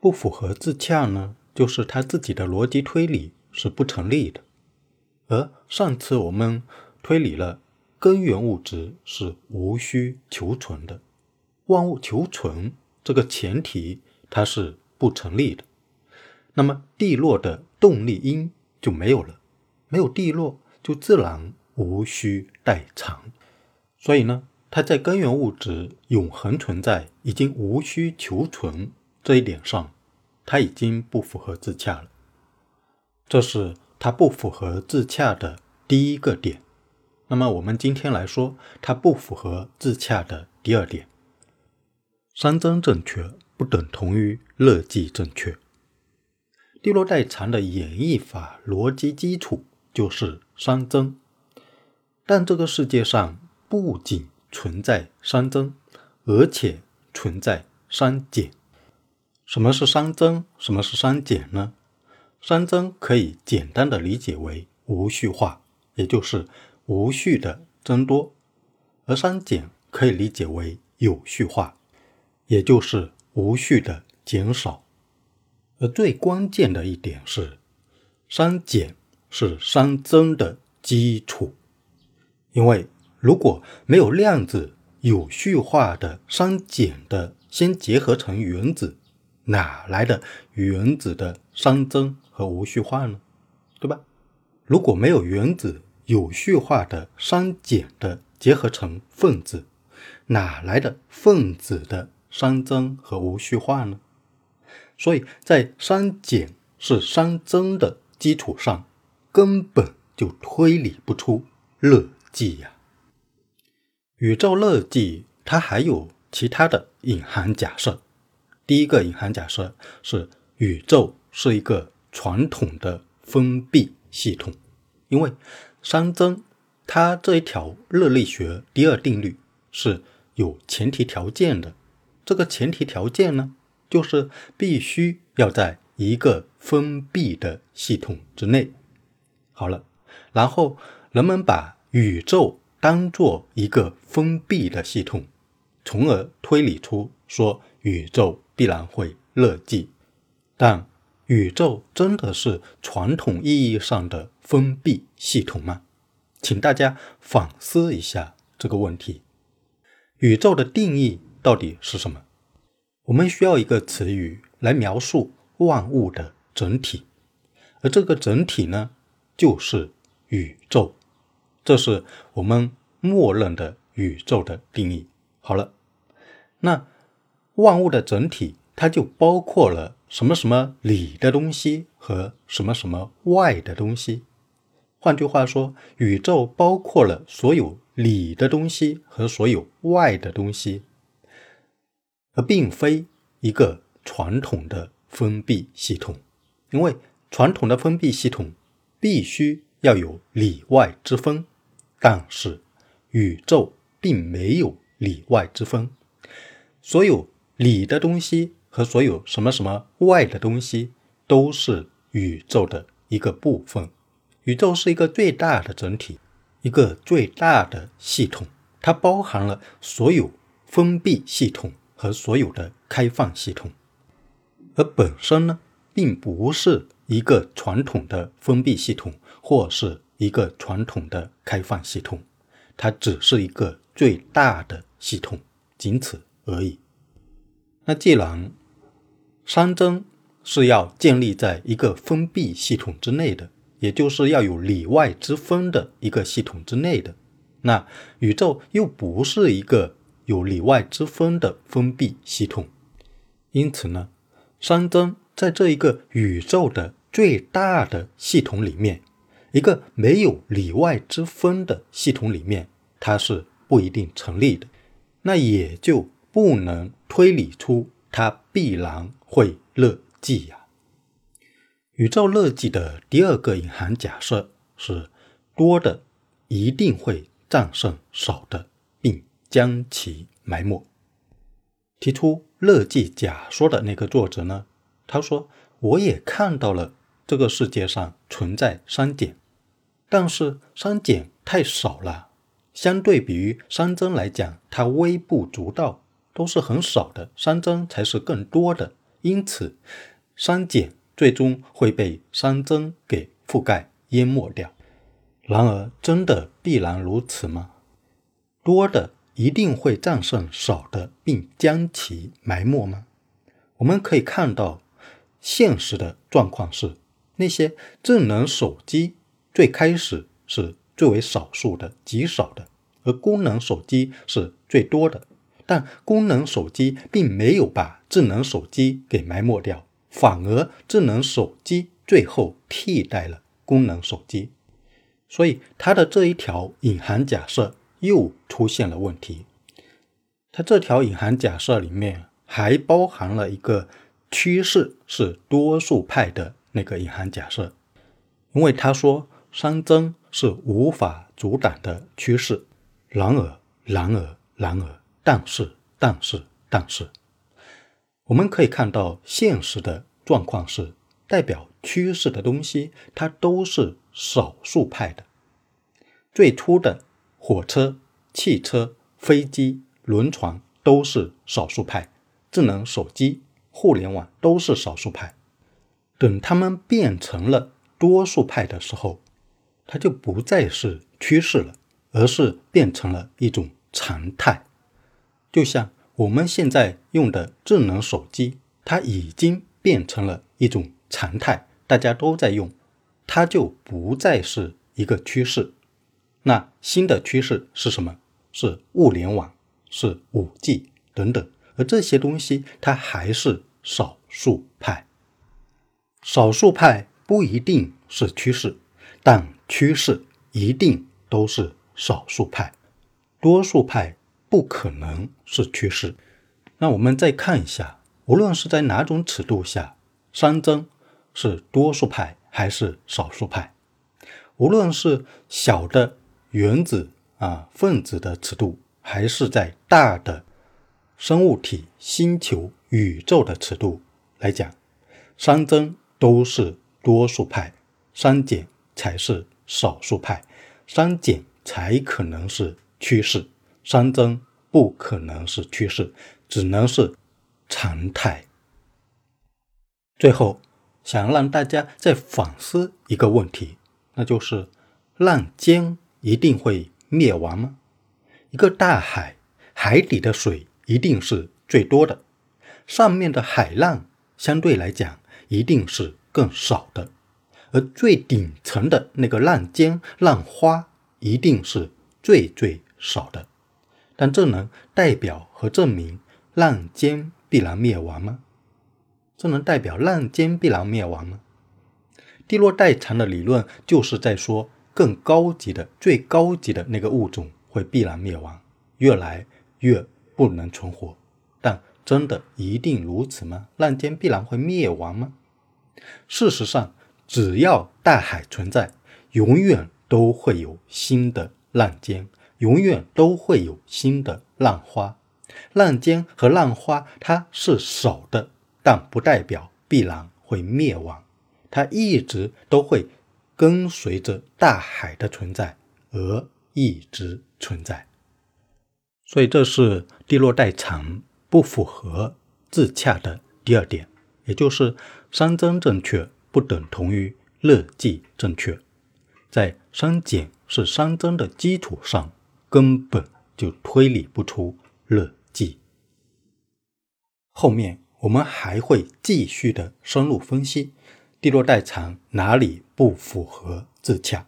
不符合自洽呢，就是他自己的逻辑推理是不成立的。而上次我们推理了根源物质是无需求存的，万物求存这个前提它是不成立的，那么地落的动力因就没有了，没有地落就自然无需代偿，所以呢。它在根源物质永恒存在、已经无需求存这一点上，它已经不符合自洽了。这是它不符合自洽的第一个点。那么我们今天来说，它不符合自洽的第二点：三增正确不等同于乐记正确。地落代偿的演绎法逻辑基础就是熵增，但这个世界上不仅存在熵增，而且存在熵减。什么是熵增？什么是熵减呢？熵增可以简单的理解为无序化，也就是无序的增多；而熵减可以理解为有序化，也就是无序的减少。而最关键的一点是，熵减是熵增的基础，因为。如果没有量子有序化的熵减的先结合成原子，哪来的原子的熵增和无序化呢？对吧？如果没有原子有序化的熵减的结合成分子，哪来的分子的熵增和无序化呢？所以在熵减是熵增的基础上，根本就推理不出乐计呀。宇宙乐计它还有其他的隐含假设。第一个隐含假设是宇宙是一个传统的封闭系统，因为熵增它这一条热力学第二定律是有前提条件的。这个前提条件呢，就是必须要在一个封闭的系统之内。好了，然后人们把宇宙。当做一个封闭的系统，从而推理出说宇宙必然会乐计。但宇宙真的是传统意义上的封闭系统吗？请大家反思一下这个问题。宇宙的定义到底是什么？我们需要一个词语来描述万物的整体，而这个整体呢，就是宇宙。这是我们默认的宇宙的定义。好了，那万物的整体，它就包括了什么什么里的东西和什么什么外的东西。换句话说，宇宙包括了所有里的东西和所有外的东西，而并非一个传统的封闭系统。因为传统的封闭系统必须要有里外之分。但是，宇宙并没有里外之分，所有里的东西和所有什么什么外的东西都是宇宙的一个部分。宇宙是一个最大的整体，一个最大的系统，它包含了所有封闭系统和所有的开放系统，而本身呢，并不是一个传统的封闭系统，或是。一个传统的开放系统，它只是一个最大的系统，仅此而已。那既然熵增是要建立在一个封闭系统之内的，也就是要有里外之分的一个系统之内的，那宇宙又不是一个有里外之分的封闭系统，因此呢，熵增在这一个宇宙的最大的系统里面。一个没有里外之分的系统里面，它是不一定成立的，那也就不能推理出它必然会乐计呀。宇宙乐计的第二个隐含假设是多的一定会战胜少的，并将其埋没。提出乐计假说的那个作者呢，他说：“我也看到了这个世界上存在熵减。”但是熵减太少了，相对比于熵增来讲，它微不足道，都是很少的。三增才是更多的，因此三减最终会被三增给覆盖淹没掉。然而，真的必然如此吗？多的一定会战胜少的，并将其埋没吗？我们可以看到，现实的状况是，那些智能手机最开始是最为少数的、极少的，而功能手机是最多的。但功能手机并没有把智能手机给埋没掉，反而智能手机最后替代了功能手机。所以，它的这一条隐含假设又出现了问题。它这条隐含假设里面。还包含了一个趋势是多数派的那个隐含假设，因为他说熵增是无法阻挡的趋势。然而，然而，然而，但是，但是，但是，我们可以看到现实的状况是，代表趋势的东西它都是少数派的。最初的火车、汽车、飞机、轮船都是少数派。智能手机、互联网都是少数派，等他们变成了多数派的时候，它就不再是趋势了，而是变成了一种常态。就像我们现在用的智能手机，它已经变成了一种常态，大家都在用，它就不再是一个趋势。那新的趋势是什么？是物联网，是五 G 等等。而这些东西，它还是少数派。少数派不一定是趋势，但趋势一定都是少数派。多数派不可能是趋势。那我们再看一下，无论是在哪种尺度下，熵增是多数派还是少数派？无论是小的原子啊分子的尺度，还是在大的。生物体、星球、宇宙的尺度来讲，熵增都是多数派，熵减才是少数派，熵减才可能是趋势，熵增不可能是趋势，只能是常态。最后，想让大家再反思一个问题，那就是浪尖一定会灭亡吗？一个大海，海底的水。一定是最多的，上面的海浪相对来讲一定是更少的，而最顶层的那个浪尖、浪花一定是最最少的。但这能代表和证明浪尖必然灭亡吗？这能代表浪尖必然灭亡吗？地落代偿的理论就是在说，更高级的、最高级的那个物种会必然灭亡，越来越。不能存活，但真的一定如此吗？浪尖必然会灭亡吗？事实上，只要大海存在，永远都会有新的浪尖，永远都会有新的浪花。浪尖和浪花它是少的，但不代表必然会灭亡，它一直都会跟随着大海的存在而一直存在。所以这是地落代偿不符合自洽的第二点，也就是熵增正确不等同于热计正确，在熵减是熵增的基础上，根本就推理不出逻辑。后面我们还会继续的深入分析地落代偿哪里不符合自洽。